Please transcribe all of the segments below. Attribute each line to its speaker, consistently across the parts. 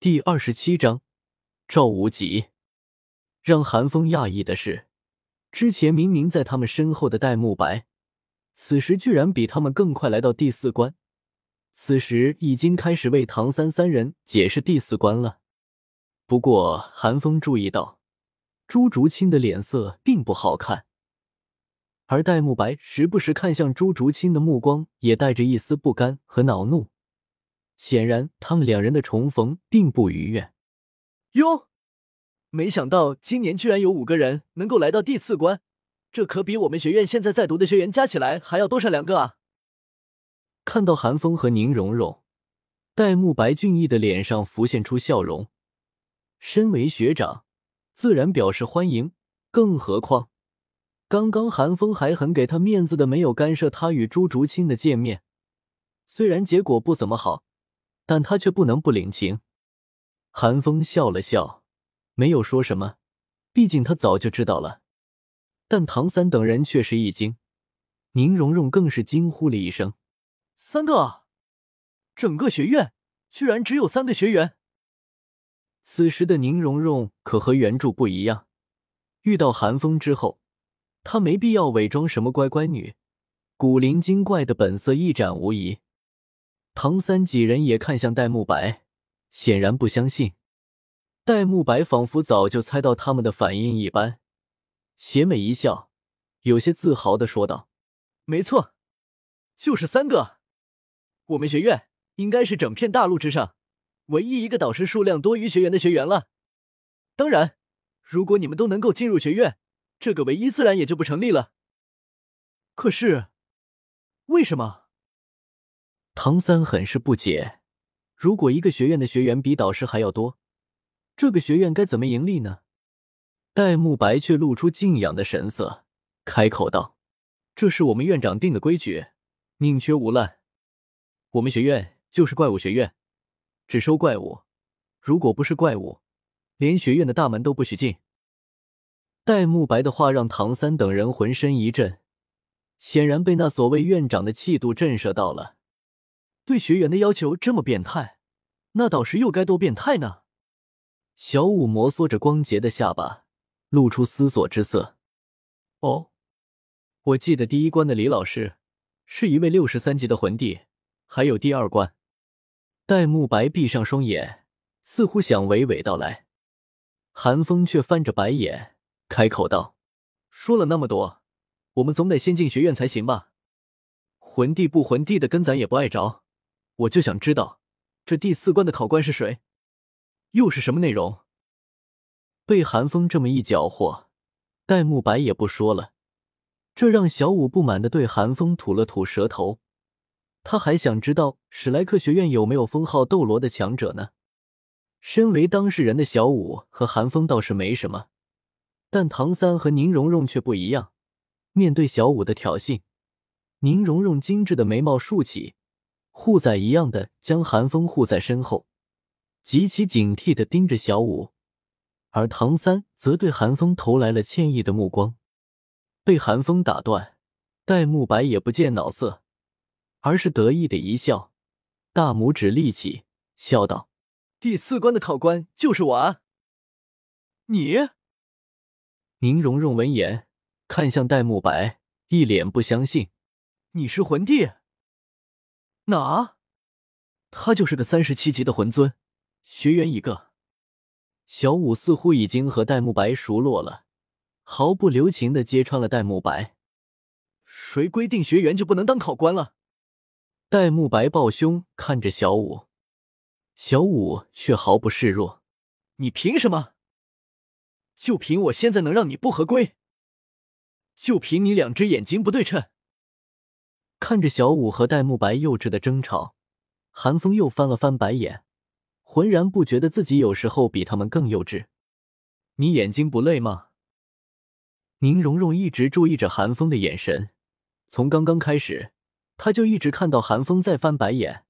Speaker 1: 第二十七章，赵无极。让韩风讶异的是，之前明明在他们身后的戴沐白，此时居然比他们更快来到第四关。此时已经开始为唐三三人解释第四关了。不过，韩风注意到朱竹清的脸色并不好看，而戴沐白时不时看向朱竹清的目光也带着一丝不甘和恼怒。显然，他们两人的重逢并不愉悦。
Speaker 2: 哟，没想到今年居然有五个人能够来到第四关，这可比我们学院现在在读的学员加起来还要多上两个啊！
Speaker 1: 看到韩风和宁荣荣，戴沐白俊逸的脸上浮现出笑容。身为学长，自然表示欢迎。更何况，刚刚韩风还很给他面子的，没有干涉他与朱竹清的见面，虽然结果不怎么好。但他却不能不领情。韩风笑了笑，没有说什么，毕竟他早就知道了。但唐三等人却是一惊，宁荣荣更是惊呼了一声：“
Speaker 2: 三个！整个学院居然只有三个学员！”
Speaker 1: 此时的宁荣荣可和原著不一样，遇到韩风之后，她没必要伪装什么乖乖女，古灵精怪的本色一展无遗。唐三几人也看向戴沐白，显然不相信。戴沐白仿佛早就猜到他们的反应一般，邪美一笑，有些自豪的说道：“
Speaker 2: 没错，就是三个。我们学院应该是整片大陆之上唯一一个导师数量多于学员的学员了。当然，如果你们都能够进入学院，这个唯一自然也就不成立了。可是，为什么？”
Speaker 1: 唐三很是不解，如果一个学院的学员比导师还要多，这个学院该怎么盈利呢？戴沐白却露出敬仰的神色，开口道：“这是我们院长定的规矩，宁缺毋滥。我们学院就是怪物学院，只收怪物，如果不是怪物，连学院的大门都不许进。”戴沐白的话让唐三等人浑身一震，显然被那所谓院长的气度震慑到了。对学员的要求这么变态，那导师又该多变态呢？小五摩挲着光洁的下巴，露出思索之色。哦，我记得第一关的李老师是一位六十三级的魂帝，还有第二关。戴沐白闭上双眼，似乎想娓娓道来。韩风却翻着白眼，开口道：“说了那么多，我们总得先进学院才行吧？魂帝不魂帝的，跟咱也不碍着。”我就想知道，这第四关的考官是谁，又是什么内容？被韩风这么一搅和，戴沐白也不说了，这让小五不满的对韩风吐了吐舌头。他还想知道史莱克学院有没有封号斗罗的强者呢。身为当事人的小五和韩风倒是没什么，但唐三和宁荣荣却不一样。面对小五的挑衅，宁荣荣精致的眉毛竖起。护崽一样的将韩风护在身后，极其警惕的盯着小五，而唐三则对韩风投来了歉意的目光。被寒风打断，戴沐白也不见恼色，而是得意的一笑，大拇指立起，笑道：“
Speaker 2: 第四关的考官就是我啊！”你，
Speaker 1: 宁荣荣闻言看向戴沐白，一脸不相信：“
Speaker 2: 你是魂帝？”哪？
Speaker 1: 他就是个三十七级的魂尊，学员一个。小五似乎已经和戴沐白熟络了，毫不留情的揭穿了戴沐白。
Speaker 2: 谁规定学员就不能当考官了？
Speaker 1: 戴沐白抱胸看着小五，小五却毫不示弱。
Speaker 2: 你凭什么？就凭我现在能让你不合规？就凭你两只眼睛不对称？
Speaker 1: 看着小五和戴沐白幼稚的争吵，韩风又翻了翻白眼，浑然不觉得自己有时候比他们更幼稚。你眼睛不累吗？宁荣荣一直注意着韩风的眼神，从刚刚开始，他就一直看到韩风在翻白眼，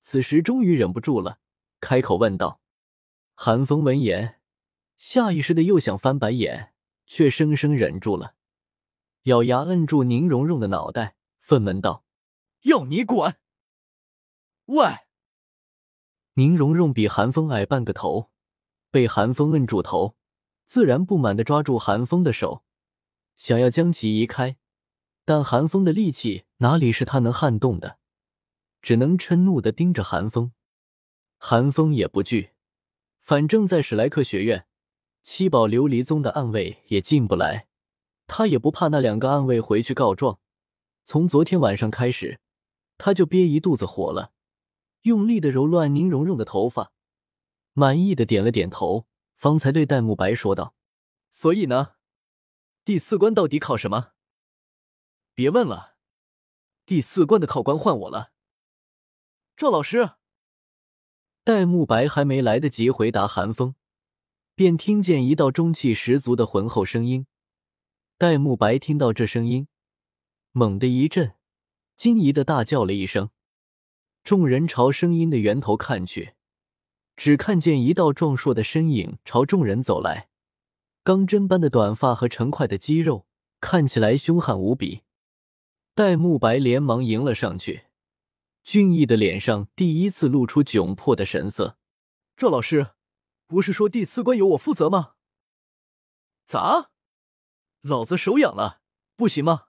Speaker 1: 此时终于忍不住了，开口问道。韩风闻言，下意识的又想翻白眼，却生生忍住了，咬牙摁住宁荣荣的脑袋。愤懑道：“
Speaker 2: 要你管！”喂，
Speaker 1: 宁荣荣比韩风矮半个头，被韩风摁住头，自然不满的抓住韩风的手，想要将其移开，但韩风的力气哪里是他能撼动的，只能嗔怒的盯着韩风。韩风也不惧，反正在史莱克学院，七宝琉璃宗的暗卫也进不来，他也不怕那两个暗卫回去告状。从昨天晚上开始，他就憋一肚子火了。用力的揉乱宁荣荣的头发，满意的点了点头，方才对戴沐白说道：“
Speaker 2: 所以呢，第四关到底考什么？别问了，第四关的考官换我了。”赵老师，
Speaker 1: 戴沐白还没来得及回答韩风，便听见一道中气十足的浑厚声音。戴沐白听到这声音，猛地一震，惊疑的大叫了一声。众人朝声音的源头看去，只看见一道壮硕的身影朝众人走来，钢针般的短发和成块的肌肉，看起来凶悍无比。戴沐白连忙迎了上去，俊逸的脸上第一次露出窘迫的神色。
Speaker 2: 赵老师，不是说第四关由我负责吗？咋？老子手痒了，不行吗？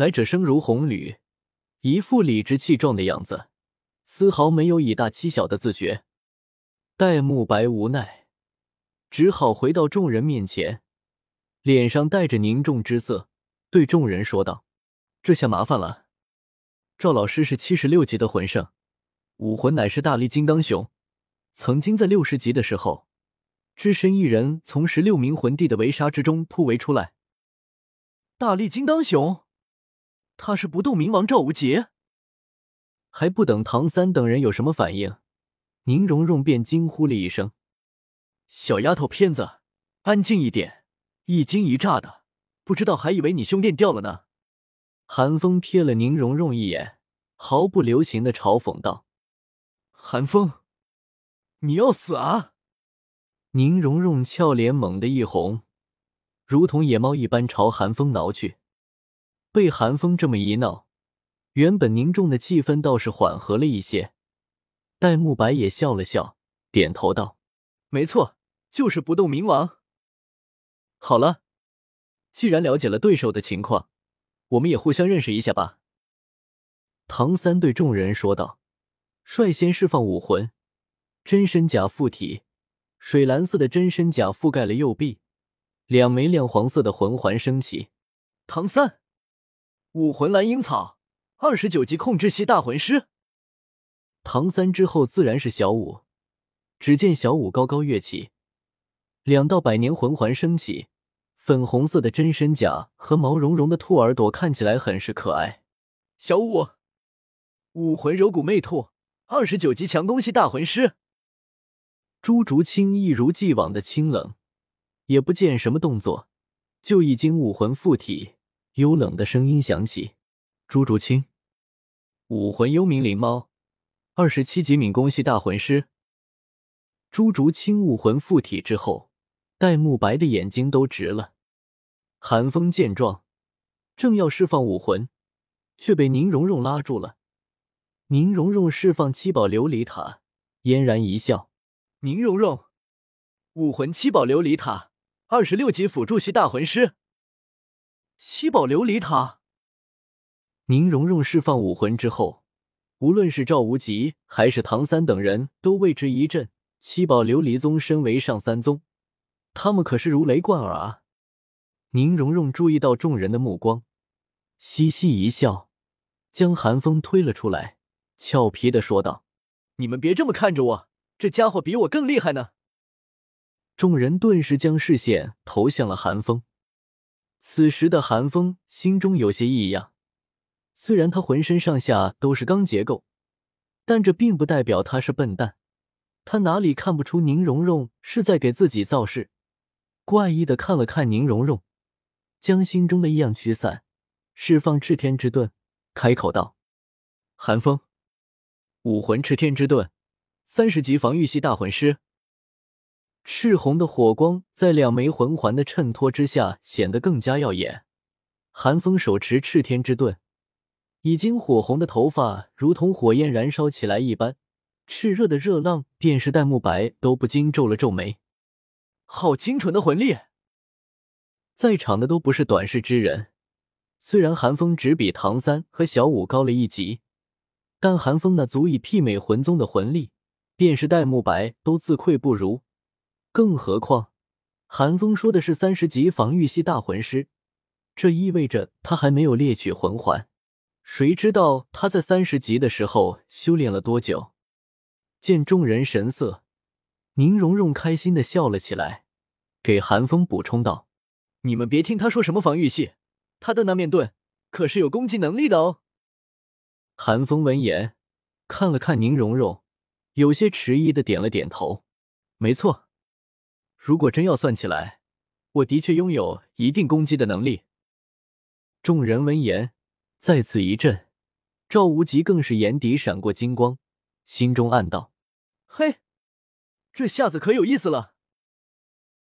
Speaker 1: 来者声如红缕，一副理直气壮的样子。丝毫没有以大欺小的自觉，戴沐白无奈，只好回到众人面前，脸上带着凝重之色，对众人说道：“这下麻烦了，赵老师是七十六级的魂圣，武魂乃是大力金刚熊，曾经在六十级的时候，只身一人从十六名魂帝的围杀之中突围出来。
Speaker 2: 大力金刚熊，他是不动明王赵无极。”
Speaker 1: 还不等唐三等人有什么反应，宁荣荣便惊呼了一声：“
Speaker 2: 小丫头片子，安静一点！一惊一乍的，不知道还以为你胸垫掉了呢。”
Speaker 1: 韩风瞥了宁荣荣一眼，毫不留情的嘲讽道：“
Speaker 2: 韩风，你要死啊！”
Speaker 1: 宁荣荣俏脸猛地一红，如同野猫一般朝韩风挠去。被寒风这么一闹。原本凝重的气氛倒是缓和了一些，戴沐白也笑了笑，点头道：“
Speaker 2: 没错，就是不动明王。”
Speaker 1: 好了，既然了解了对手的情况，我们也互相认识一下吧。”唐三对众人说道，率先释放武魂，真身甲附体，水蓝色的真身甲覆盖了右臂，两枚亮黄色的魂环升起。
Speaker 2: 唐三，武魂蓝樱草。二十九级控制系大魂师，
Speaker 1: 唐三之后自然是小五。只见小五高高跃起，两道百年魂环升起，粉红色的真身甲和毛茸茸的兔耳朵看起来很是可爱。
Speaker 2: 小五，武魂柔骨魅兔，二十九级强攻系大魂师。
Speaker 1: 朱竹清一如既往的清冷，也不见什么动作，就已经武魂附体。幽冷的声音响起：“朱竹清。”武魂幽冥灵猫，二十七级敏攻系大魂师。朱竹清武魂附体之后，戴沐白的眼睛都直了。寒风见状，正要释放武魂，却被宁荣荣拉住了。宁荣荣释放七宝琉璃塔，嫣然一笑：“
Speaker 2: 宁荣荣，武魂七宝琉璃塔，二十六级辅助系大魂师。七宝琉璃塔。”
Speaker 1: 宁荣荣释放武魂之后，无论是赵无极还是唐三等人都为之一振。七宝琉璃宗身为上三宗，他们可是如雷贯耳啊！宁荣荣注意到众人的目光，嘻嘻一笑，将寒风推了出来，俏皮的说道：“
Speaker 2: 你们别这么看着我，这家伙比我更厉害呢。”
Speaker 1: 众人顿时将视线投向了寒风。此时的寒风心中有些异样。虽然他浑身上下都是钢结构，但这并不代表他是笨蛋。他哪里看不出宁荣荣是在给自己造势？怪异的看了看宁荣荣，将心中的异样驱散，释放炽天之盾，开口道：“寒风，武魂赤天之盾，三十级防御系大魂师。”赤红的火光在两枚魂环的衬托之下显得更加耀眼。寒风手持赤天之盾。已经火红的头发如同火焰燃烧起来一般，炽热的热浪便是戴沐白都不禁皱了皱眉。
Speaker 2: 好精纯的魂力！
Speaker 1: 在场的都不是短视之人，虽然寒风只比唐三和小五高了一级，但寒风那足以媲美魂宗的魂力，便是戴沐白都自愧不如。更何况，韩风说的是三十级防御系大魂师，这意味着他还没有猎取魂环。谁知道他在三十级的时候修炼了多久？见众人神色，宁荣荣开心的笑了起来，给韩风补充道：“
Speaker 2: 你们别听他说什么防御系，他的那面盾可是有攻击能力的哦。”
Speaker 1: 韩风闻言，看了看宁荣荣，有些迟疑的点了点头：“
Speaker 2: 没错。”如果真要算起来，我的确拥有一定攻击的能力。
Speaker 1: 众人闻言再次一震，赵无极更是眼底闪过金光，心中暗道：“
Speaker 2: 嘿，这下子可有意思了。”